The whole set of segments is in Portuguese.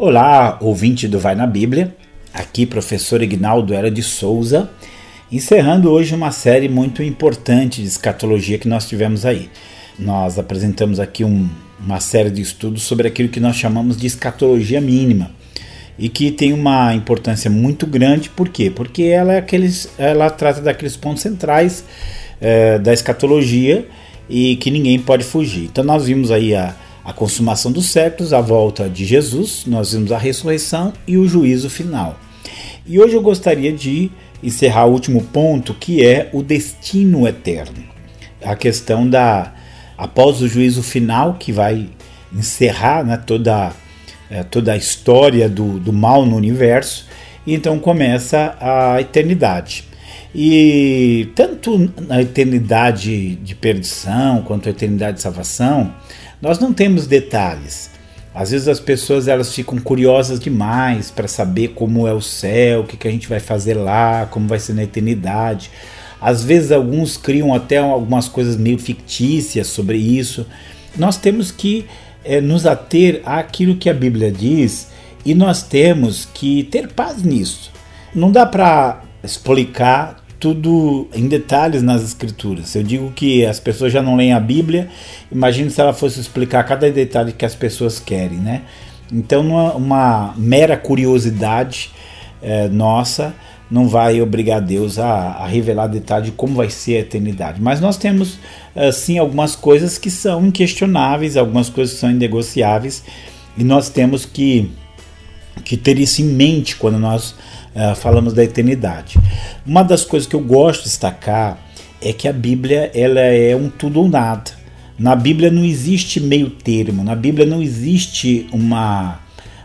Olá, ouvinte do Vai na Bíblia. Aqui, professor Ignaldo Era de Souza, encerrando hoje uma série muito importante de escatologia que nós tivemos aí. Nós apresentamos aqui um, uma série de estudos sobre aquilo que nós chamamos de escatologia mínima e que tem uma importância muito grande, por quê? Porque ela, é aqueles, ela trata daqueles pontos centrais é, da escatologia e que ninguém pode fugir. Então, nós vimos aí a a consumação dos séculos, a volta de Jesus, nós vimos a ressurreição e o juízo final. E hoje eu gostaria de encerrar o último ponto, que é o destino eterno. A questão da após o juízo final que vai encerrar né, toda, é, toda a história do, do mal no universo, e então começa a eternidade. E tanto na eternidade de perdição quanto a eternidade de salvação, nós não temos detalhes. Às vezes as pessoas elas ficam curiosas demais para saber como é o céu, o que, que a gente vai fazer lá, como vai ser na eternidade. Às vezes alguns criam até algumas coisas meio fictícias sobre isso. Nós temos que é, nos ater àquilo que a Bíblia diz e nós temos que ter paz nisso. Não dá para explicar tudo em detalhes nas escrituras. Eu digo que as pessoas já não leem a Bíblia, imagine se ela fosse explicar cada detalhe que as pessoas querem, né? Então, uma, uma mera curiosidade é, nossa não vai obrigar Deus a, a, revelar detalhe de como vai ser a eternidade. Mas nós temos, sim, algumas coisas que são inquestionáveis, algumas coisas que são inegociáveis, e nós temos que, que ter isso em mente quando nós uh, falamos da eternidade. Uma das coisas que eu gosto de destacar é que a Bíblia ela é um tudo ou nada. Na Bíblia não existe meio termo, na Bíblia não existe uma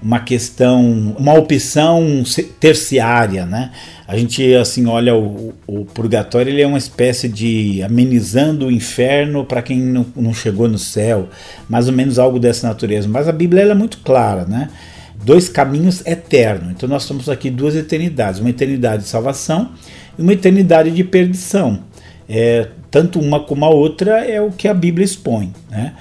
uma questão, uma opção terciária, né? A gente assim olha o, o purgatório, ele é uma espécie de amenizando o inferno para quem não, não, chegou no céu, mais ou menos algo dessa natureza. Mas a Bíblia é muito clara, né? Dois caminhos eternos. Então nós temos aqui duas eternidades, uma eternidade de salvação e uma eternidade de perdição. É, tanto uma como a outra é o que a Bíblia expõe. Né?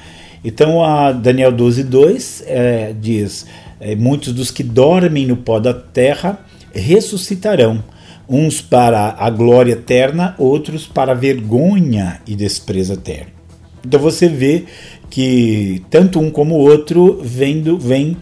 Então a Daniel 12, 2 é, diz: é, Muitos dos que dormem no pó da terra ressuscitarão, uns para a glória eterna, outros para a vergonha e desprezo eterno. Então você vê que tanto um como o outro vem, do, vem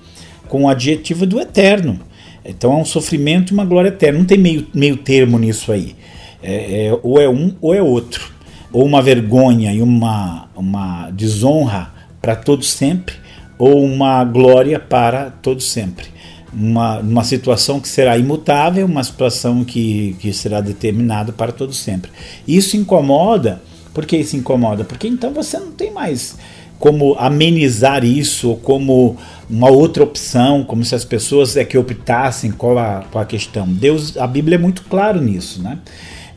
com o adjetivo do eterno. Então é um sofrimento e uma glória eterna. Não tem meio, meio termo nisso aí. É, é, ou é um ou é outro. Ou uma vergonha e uma, uma desonra para todos sempre, ou uma glória para todos sempre. Uma, uma situação que será imutável, uma situação que, que será determinada para todos sempre. Isso incomoda. Por que isso incomoda? Porque então você não tem mais como amenizar isso, ou como uma outra opção, como se as pessoas é que optassem qual a, qual a questão. Deus, a Bíblia é muito claro nisso, né?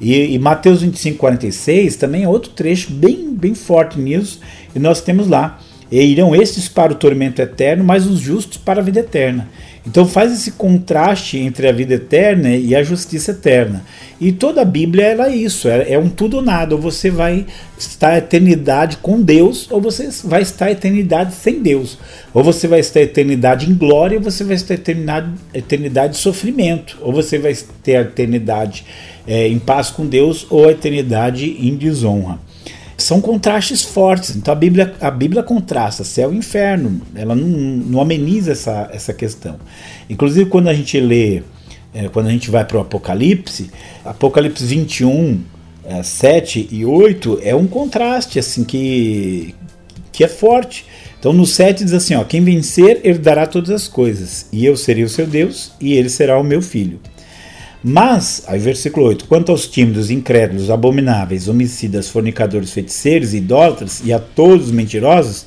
E, e Mateus 25, 46 também é outro trecho bem, bem forte nisso, e nós temos lá, e irão estes para o tormento eterno, mas os justos para a vida eterna. Então faz esse contraste entre a vida eterna e a justiça eterna. E toda a Bíblia ela é isso, é, um tudo ou nada. Ou você vai estar a eternidade com Deus, ou você vai estar a eternidade sem Deus. Ou você vai estar a eternidade em glória, ou você vai estar a eternidade, eternidade de sofrimento. Ou você vai ter a eternidade é, em paz com Deus, ou a eternidade em desonra são contrastes fortes. Então a Bíblia, a Bíblia contrasta céu e inferno, ela não, não ameniza essa, essa questão. Inclusive, quando a gente lê, é, quando a gente vai para o Apocalipse, Apocalipse 21, é, 7 e 8 é um contraste assim que, que é forte. Então no 7 diz assim: ó, quem vencer herdará todas as coisas, e eu serei o seu Deus, e ele será o meu filho. Mas, aí versículo 8: quanto aos tímidos, incrédulos, abomináveis, homicidas, fornicadores, feiticeiros, idólatras e a todos os mentirosos,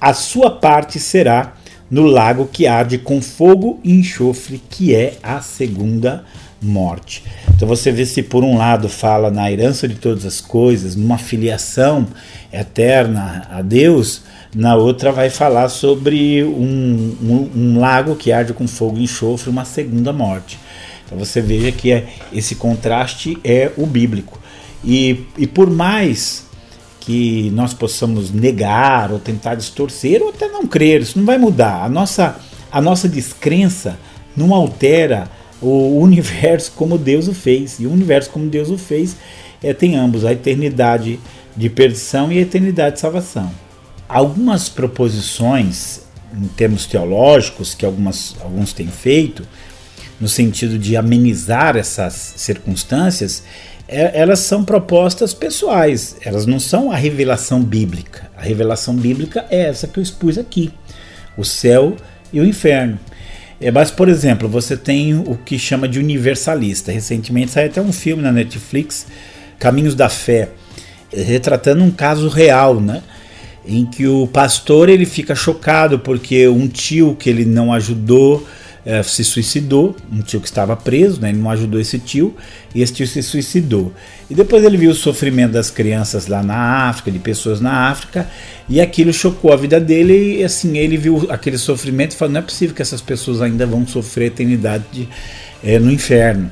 a sua parte será no lago que arde com fogo e enxofre, que é a segunda morte. Então você vê se por um lado fala na herança de todas as coisas, numa filiação eterna a Deus, na outra vai falar sobre um, um, um lago que arde com fogo e enxofre, uma segunda morte. Então você veja que é, esse contraste é o bíblico. E, e por mais que nós possamos negar ou tentar distorcer ou até não crer, isso não vai mudar. A nossa, a nossa descrença não altera o universo como Deus o fez. E o universo como Deus o fez é, tem ambos, a eternidade de perdição e a eternidade de salvação. Algumas proposições em termos teológicos que algumas, alguns têm feito, no sentido de amenizar essas circunstâncias, é, elas são propostas pessoais, elas não são a revelação bíblica. A revelação bíblica é essa que eu expus aqui: o céu e o inferno. É, mas, por exemplo, você tem o que chama de universalista. Recentemente saiu até um filme na Netflix, Caminhos da Fé, retratando um caso real, né? Em que o pastor ele fica chocado porque um tio que ele não ajudou é, se suicidou, um tio que estava preso, né? ele não ajudou esse tio, e esse tio se suicidou. E depois ele viu o sofrimento das crianças lá na África, de pessoas na África, e aquilo chocou a vida dele, e assim, ele viu aquele sofrimento e falou, não é possível que essas pessoas ainda vão sofrer eternidade de, é, no inferno.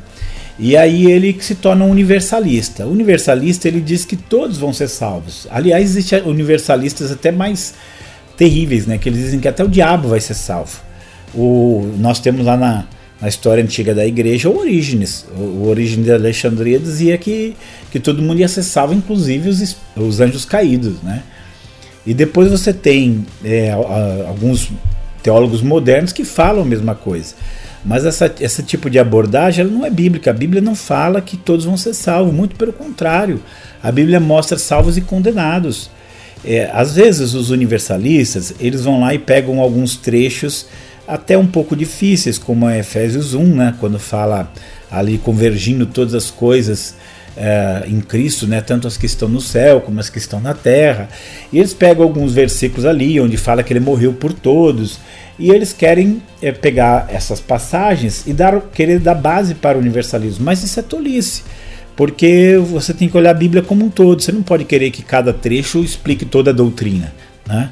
E aí ele se torna um universalista. Universalista ele diz que todos vão ser salvos. Aliás, existem universalistas até mais terríveis, né? Que eles dizem que até o diabo vai ser salvo. O, nós temos lá na, na história antiga da igreja o Orígenes. O, o de Alexandria dizia que, que todo mundo salvo, inclusive os, os anjos caídos. Né? E depois você tem é, alguns teólogos modernos que falam a mesma coisa. Mas essa, esse tipo de abordagem não é bíblica. A Bíblia não fala que todos vão ser salvos, muito pelo contrário. A Bíblia mostra salvos e condenados. É, às vezes os universalistas eles vão lá e pegam alguns trechos até um pouco difíceis, como é Efésios 1, né, quando fala ali convergindo todas as coisas é, em Cristo, né, tanto as que estão no céu como as que estão na terra. E eles pegam alguns versículos ali onde fala que ele morreu por todos. E eles querem é, pegar essas passagens e dar, querer dar base para o universalismo. Mas isso é tolice porque você tem que olhar a Bíblia como um todo. Você não pode querer que cada trecho explique toda a doutrina. Né?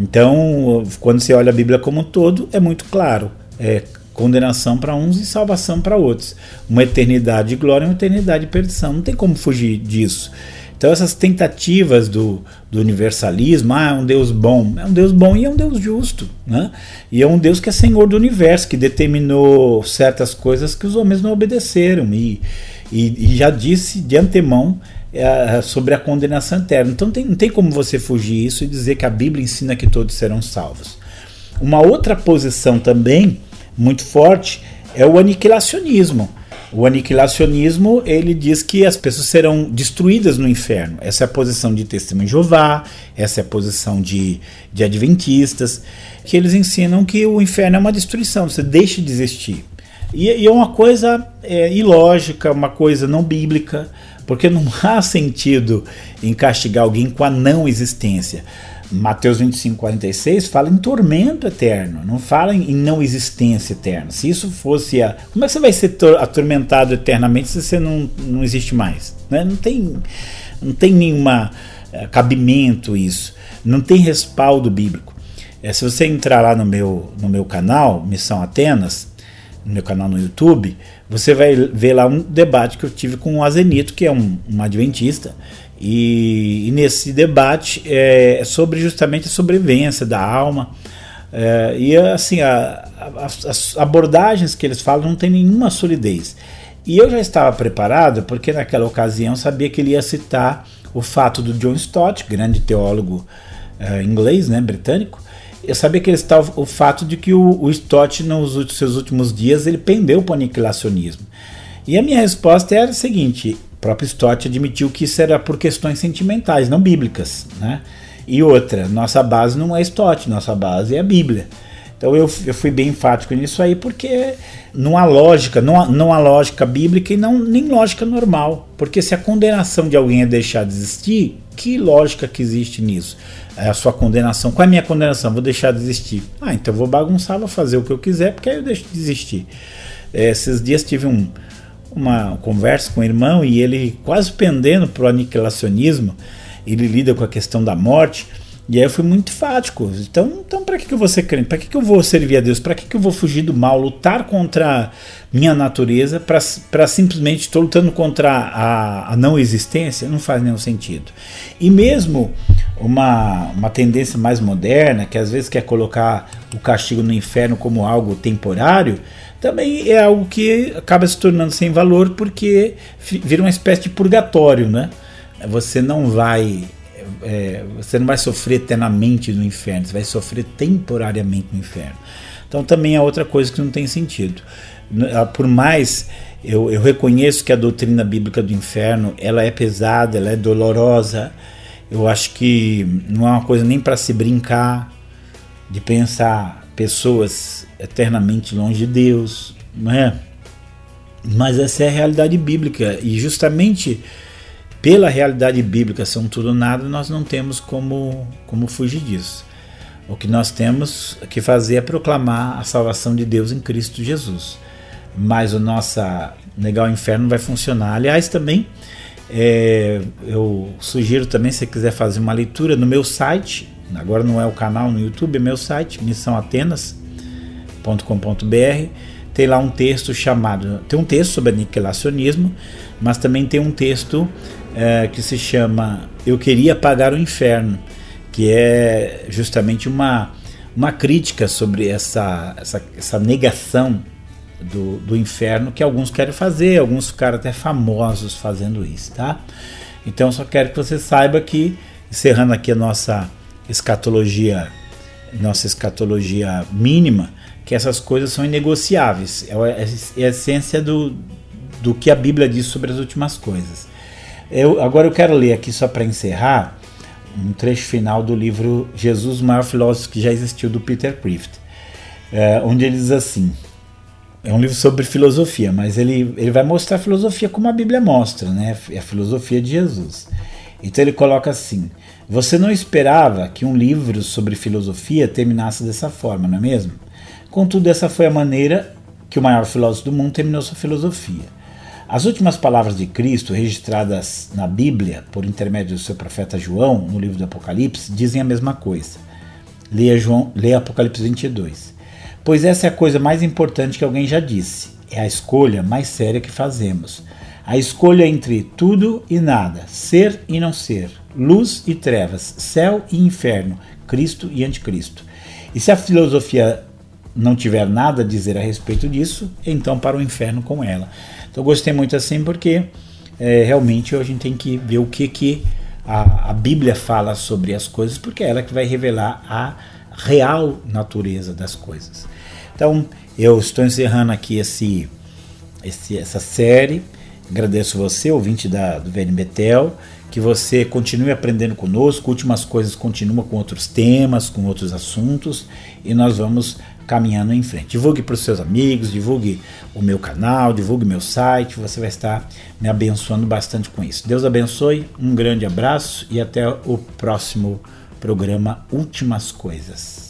Então, quando você olha a Bíblia como um todo, é muito claro. É condenação para uns e salvação para outros. Uma eternidade de glória e uma eternidade de perdição. Não tem como fugir disso. Então, essas tentativas do, do universalismo, ah, é um Deus bom, é um Deus bom e é um Deus justo, né? E é um Deus que é Senhor do universo, que determinou certas coisas que os homens não obedeceram e, e, e já disse de antemão é, sobre a condenação eterna. Então tem, não tem como você fugir isso e dizer que a Bíblia ensina que todos serão salvos. Uma outra posição também muito forte é o aniquilacionismo. O aniquilacionismo ele diz que as pessoas serão destruídas no inferno. Essa é a posição de Testemunho de Jeová, essa é a posição de, de Adventistas, que eles ensinam que o inferno é uma destruição, você deixa de existir. E, e é uma coisa é, ilógica, uma coisa não bíblica. Porque não há sentido em castigar alguém com a não existência. Mateus 25, 46 fala em tormento eterno, não fala em não existência eterna. Se isso fosse a. Como é que você vai ser atormentado eternamente se você não, não existe mais? Né? Não tem, não tem nenhuma é, cabimento isso. Não tem respaldo bíblico. É, se você entrar lá no meu, no meu canal, Missão Atenas, no meu canal no YouTube, você vai ver lá um debate que eu tive com o Azenito, que é um, um adventista, e, e, nesse debate é, é sobre justamente a sobrevivência da alma. É, e assim, a, a, as abordagens que eles falam não tem nenhuma solidez. E eu já estava preparado, porque naquela ocasião sabia que ele ia citar o fato do John Stott, grande teólogo é, inglês, né, britânico, eu sabia que ele estava o fato de que o, o Stott nos seus últimos dias ele pendeu para o aniquilacionismo. E a minha resposta era a seguinte: o próprio Stott admitiu que isso era por questões sentimentais, não bíblicas, né? E outra, nossa base não é Stott, nossa base é a Bíblia. Então eu, eu fui bem enfático nisso aí, porque não há lógica, não há, não há lógica bíblica e não, nem lógica normal. Porque se a condenação de alguém é deixar de existir, que lógica que existe nisso? É a sua condenação. Qual é a minha condenação? Vou deixar de existir. Ah, então vou bagunçar, vou fazer o que eu quiser, porque aí eu deixo de existir. É, esses dias tive um, uma conversa com o irmão e ele quase pendendo para o aniquilacionismo, ele lida com a questão da morte. E aí eu fui muito enfático. Então, então para que, que eu vou ser crente? Para que, que eu vou servir a Deus? Para que, que eu vou fugir do mal, lutar contra minha natureza, para simplesmente estou lutando contra a, a não existência? Não faz nenhum sentido. E mesmo uma, uma tendência mais moderna, que às vezes quer colocar o castigo no inferno como algo temporário, também é algo que acaba se tornando sem valor porque vira uma espécie de purgatório, né? Você não vai é, você não vai sofrer eternamente no inferno, você vai sofrer temporariamente no inferno. Então também é outra coisa que não tem sentido. Ah, por mais eu, eu reconheço que a doutrina bíblica do inferno ela é pesada, ela é dolorosa. Eu acho que não é uma coisa nem para se brincar de pensar pessoas eternamente longe de Deus, não é? Mas essa é a realidade bíblica e justamente pela realidade bíblica são tudo ou nada, nós não temos como, como fugir disso. O que nós temos que fazer é proclamar a salvação de Deus em Cristo Jesus. Mas o nosso o inferno vai funcionar. Aliás, também é, eu sugiro também, se você quiser fazer uma leitura no meu site, agora não é o canal no YouTube, é meu site, missãoatenas.com.br. Tem lá um texto chamado. Tem um texto sobre aniquilacionismo, mas também tem um texto é, que se chama Eu Queria Pagar o Inferno, que é justamente uma, uma crítica sobre essa, essa, essa negação do, do inferno que alguns querem fazer, alguns ficaram até famosos fazendo isso, tá? Então só quero que você saiba que, encerrando aqui a nossa escatologia, nossa escatologia mínima, que essas coisas são inegociáveis. É a essência do, do que a Bíblia diz sobre as últimas coisas. Eu, agora eu quero ler aqui só para encerrar um trecho final do livro Jesus, o maior filósofo que já existiu, do Peter Prift, é, onde ele diz assim: é um livro sobre filosofia, mas ele, ele vai mostrar a filosofia como a Bíblia mostra, né? É a filosofia de Jesus. Então ele coloca assim: Você não esperava que um livro sobre filosofia terminasse dessa forma, não é mesmo? Contudo, essa foi a maneira que o maior filósofo do mundo terminou sua filosofia. As últimas palavras de Cristo, registradas na Bíblia por intermédio do seu profeta João, no livro do Apocalipse, dizem a mesma coisa. Leia, João, leia Apocalipse 22. Pois essa é a coisa mais importante que alguém já disse. É a escolha mais séria que fazemos. A escolha entre tudo e nada, ser e não ser, luz e trevas, céu e inferno, Cristo e anticristo. E se a filosofia não tiver nada a dizer a respeito disso, então para o inferno com ela. Então gostei muito assim porque é, realmente a gente tem que ver o que, que a, a Bíblia fala sobre as coisas, porque é ela que vai revelar a real natureza das coisas. Então eu estou encerrando aqui esse, esse essa série. Agradeço você, ouvinte da, do VN Betel, que você continue aprendendo conosco. Últimas coisas continua com outros temas, com outros assuntos, e nós vamos caminhando em frente. Divulgue para os seus amigos, divulgue o meu canal, divulgue meu site, você vai estar me abençoando bastante com isso. Deus abençoe, um grande abraço e até o próximo programa Últimas Coisas.